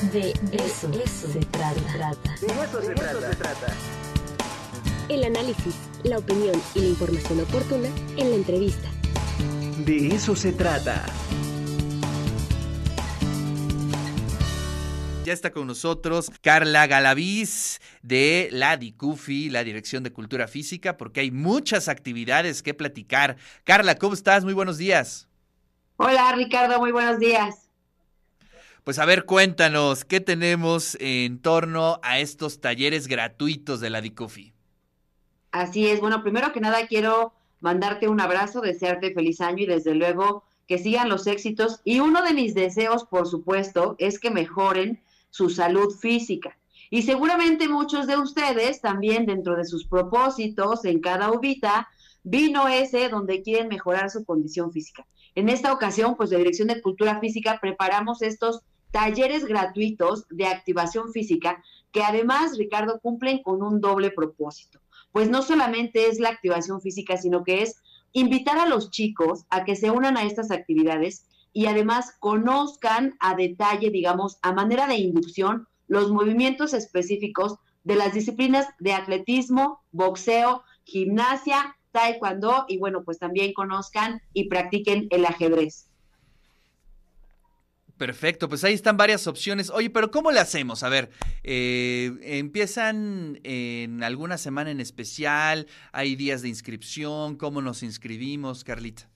De eso, se, trata. De eso, se, trata. El análisis, la opinión y la información oportuna en la entrevista. De eso se trata. Ya está con nosotros Carla Galaviz de la DICUFI, la Dirección de Cultura Física, porque hay muchas actividades que platicar. Carla, ¿cómo estás? Muy buenos días. Hola Ricardo, muy buenos días. Pues a ver, cuéntanos, ¿qué tenemos en torno a estos talleres gratuitos de la DICUFI? Así es, bueno, primero que nada quiero mandarte un abrazo, desearte feliz año y desde luego que sigan los éxitos. Y uno de mis deseos, por supuesto, es que mejoren su salud física. Y seguramente muchos de ustedes también dentro de sus propósitos en cada ubita vino ese donde quieren mejorar su condición física. En esta ocasión, pues de Dirección de Cultura Física preparamos estos talleres gratuitos de activación física que además, Ricardo, cumplen con un doble propósito. Pues no solamente es la activación física, sino que es invitar a los chicos a que se unan a estas actividades y además conozcan a detalle, digamos, a manera de inducción, los movimientos específicos de las disciplinas de atletismo, boxeo, gimnasia, taekwondo y bueno, pues también conozcan y practiquen el ajedrez. Perfecto, pues ahí están varias opciones. Oye, pero ¿cómo le hacemos? A ver, eh, ¿empiezan en alguna semana en especial? ¿Hay días de inscripción? ¿Cómo nos inscribimos, Carlita?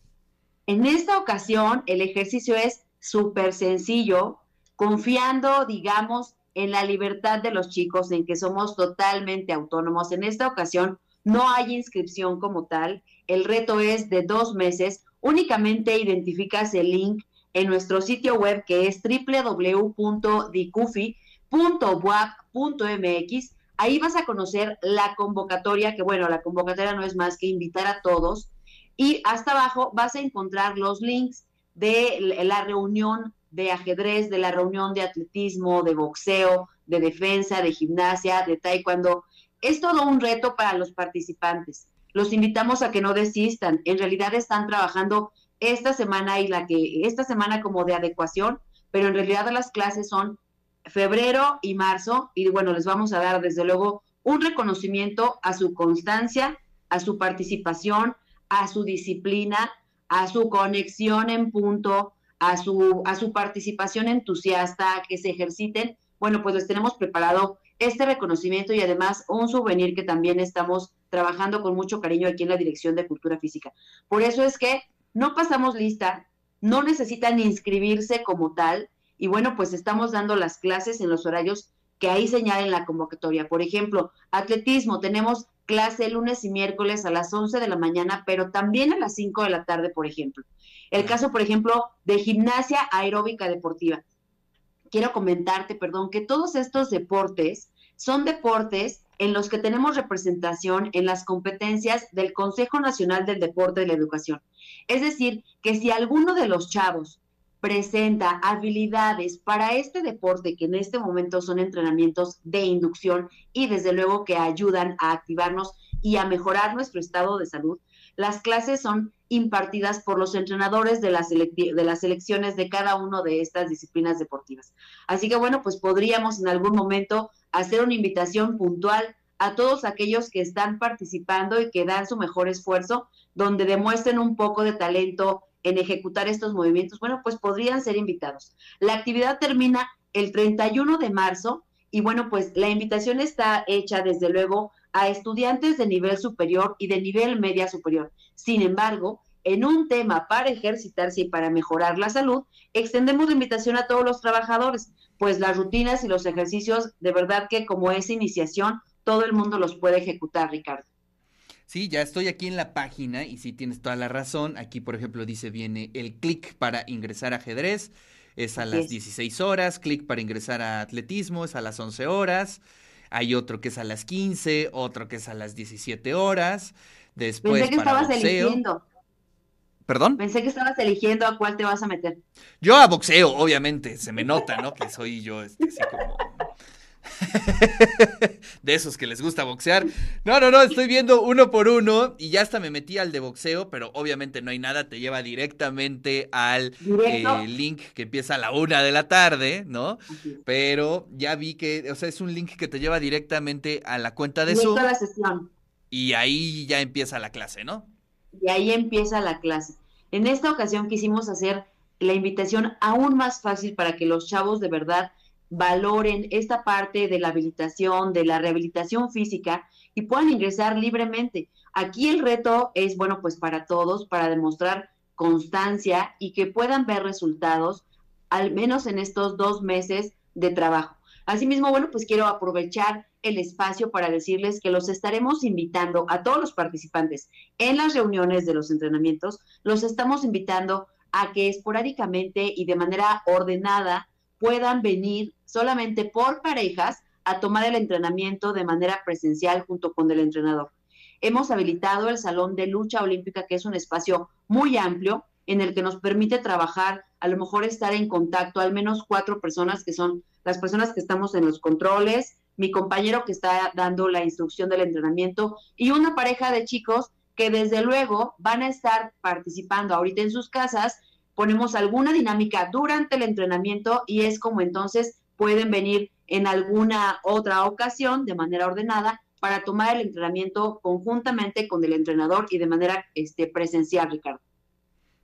En esta ocasión, el ejercicio es súper sencillo, confiando, digamos, en la libertad de los chicos, en que somos totalmente autónomos. En esta ocasión, no hay inscripción como tal. El reto es de dos meses. Únicamente identificas el link en nuestro sitio web que es www.dicufi.wap.mx. Ahí vas a conocer la convocatoria, que bueno, la convocatoria no es más que invitar a todos. Y hasta abajo vas a encontrar los links de la reunión de ajedrez, de la reunión de atletismo, de boxeo, de defensa, de gimnasia, de taekwondo. Es todo un reto para los participantes. Los invitamos a que no desistan. En realidad están trabajando esta semana y la que esta semana como de adecuación, pero en realidad las clases son febrero y marzo y bueno, les vamos a dar desde luego un reconocimiento a su constancia, a su participación, a su disciplina, a su conexión en punto, a su a su participación entusiasta, que se ejerciten. Bueno, pues les tenemos preparado este reconocimiento y además un souvenir que también estamos trabajando con mucho cariño aquí en la Dirección de Cultura Física. Por eso es que no pasamos lista, no necesitan inscribirse como tal y bueno, pues estamos dando las clases en los horarios que ahí señalen la convocatoria. Por ejemplo, atletismo, tenemos clase lunes y miércoles a las 11 de la mañana, pero también a las 5 de la tarde, por ejemplo. El caso, por ejemplo, de gimnasia aeróbica deportiva. Quiero comentarte, perdón, que todos estos deportes son deportes en los que tenemos representación en las competencias del Consejo Nacional del Deporte y la Educación. Es decir, que si alguno de los chavos presenta habilidades para este deporte, que en este momento son entrenamientos de inducción y desde luego que ayudan a activarnos y a mejorar nuestro estado de salud, las clases son impartidas por los entrenadores de las, de las selecciones de cada una de estas disciplinas deportivas. Así que bueno, pues podríamos en algún momento hacer una invitación puntual a todos aquellos que están participando y que dan su mejor esfuerzo, donde demuestren un poco de talento en ejecutar estos movimientos, bueno, pues podrían ser invitados. La actividad termina el 31 de marzo y bueno, pues la invitación está hecha desde luego a estudiantes de nivel superior y de nivel media superior. Sin embargo, en un tema para ejercitarse y para mejorar la salud, extendemos la invitación a todos los trabajadores, pues las rutinas y los ejercicios, de verdad que como es iniciación, todo el mundo los puede ejecutar, Ricardo. Sí, ya estoy aquí en la página y sí tienes toda la razón. Aquí, por ejemplo, dice viene el clic para ingresar a ajedrez, es a las 16 horas, clic para ingresar a atletismo es a las 11 horas. Hay otro que es a las 15, otro que es a las 17 horas. Después Pensé que estabas eligiendo. ¿Perdón? Pensé que estabas eligiendo a cuál te vas a meter. Yo a boxeo, obviamente, se me nota, ¿no? Que soy yo, este, así como de esos que les gusta boxear. No, no, no, estoy viendo uno por uno y ya hasta me metí al de boxeo, pero obviamente no hay nada, te lleva directamente al eh, link que empieza a la una de la tarde, ¿no? Pero ya vi que, o sea, es un link que te lleva directamente a la cuenta de Zoom. la sesión. Y ahí ya empieza la clase, ¿no? Y ahí empieza la clase. En esta ocasión quisimos hacer la invitación aún más fácil para que los chavos de verdad valoren esta parte de la habilitación, de la rehabilitación física y puedan ingresar libremente. Aquí el reto es, bueno, pues para todos, para demostrar constancia y que puedan ver resultados, al menos en estos dos meses de trabajo. Asimismo, bueno, pues quiero aprovechar el espacio para decirles que los estaremos invitando a todos los participantes en las reuniones de los entrenamientos, los estamos invitando a que esporádicamente y de manera ordenada puedan venir solamente por parejas a tomar el entrenamiento de manera presencial junto con el entrenador. Hemos habilitado el Salón de Lucha Olímpica, que es un espacio muy amplio en el que nos permite trabajar, a lo mejor estar en contacto, al menos cuatro personas que son las personas que estamos en los controles, mi compañero que está dando la instrucción del entrenamiento y una pareja de chicos que desde luego van a estar participando ahorita en sus casas ponemos alguna dinámica durante el entrenamiento y es como entonces pueden venir en alguna otra ocasión de manera ordenada para tomar el entrenamiento conjuntamente con el entrenador y de manera este, presencial, Ricardo.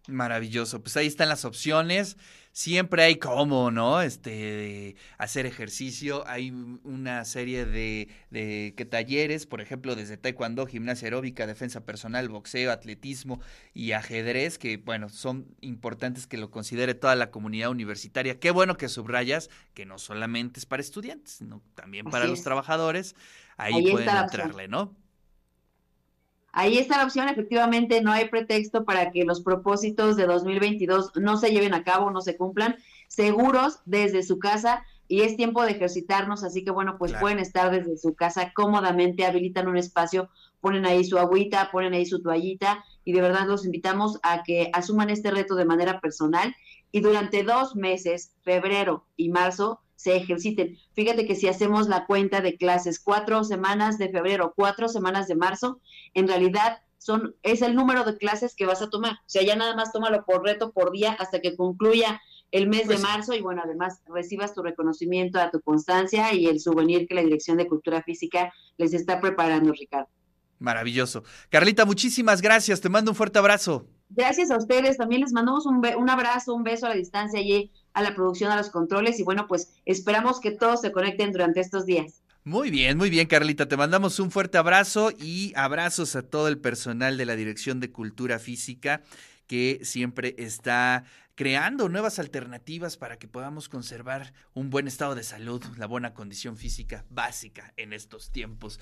Maravilloso, pues ahí están las opciones siempre hay cómo, ¿no? Este, hacer ejercicio, hay una serie de, de que talleres, por ejemplo, desde taekwondo, gimnasia aeróbica, defensa personal, boxeo, atletismo y ajedrez, que, bueno, son importantes que lo considere toda la comunidad universitaria. Qué bueno que subrayas que no solamente es para estudiantes, sino también para los trabajadores. Ahí pueden entrarle, ¿no? Ahí está la opción, efectivamente no hay pretexto para que los propósitos de 2022 no se lleven a cabo, no se cumplan, seguros desde su casa y es tiempo de ejercitarnos, así que bueno, pues pueden estar desde su casa cómodamente, habilitan un espacio, ponen ahí su agüita, ponen ahí su toallita y de verdad los invitamos a que asuman este reto de manera personal. Y durante dos meses, febrero y marzo, se ejerciten. Fíjate que si hacemos la cuenta de clases, cuatro semanas de febrero, cuatro semanas de marzo, en realidad son, es el número de clases que vas a tomar. O sea, ya nada más tómalo por reto por día hasta que concluya el mes de pues marzo y bueno, además recibas tu reconocimiento a tu constancia y el souvenir que la Dirección de Cultura Física les está preparando, Ricardo. Maravilloso. Carlita, muchísimas gracias. Te mando un fuerte abrazo. Gracias a ustedes. También les mandamos un, un abrazo, un beso a la distancia allí a la producción, a los controles y bueno, pues esperamos que todos se conecten durante estos días. Muy bien, muy bien, Carlita. Te mandamos un fuerte abrazo y abrazos a todo el personal de la Dirección de Cultura Física que siempre está creando nuevas alternativas para que podamos conservar un buen estado de salud, la buena condición física básica en estos tiempos.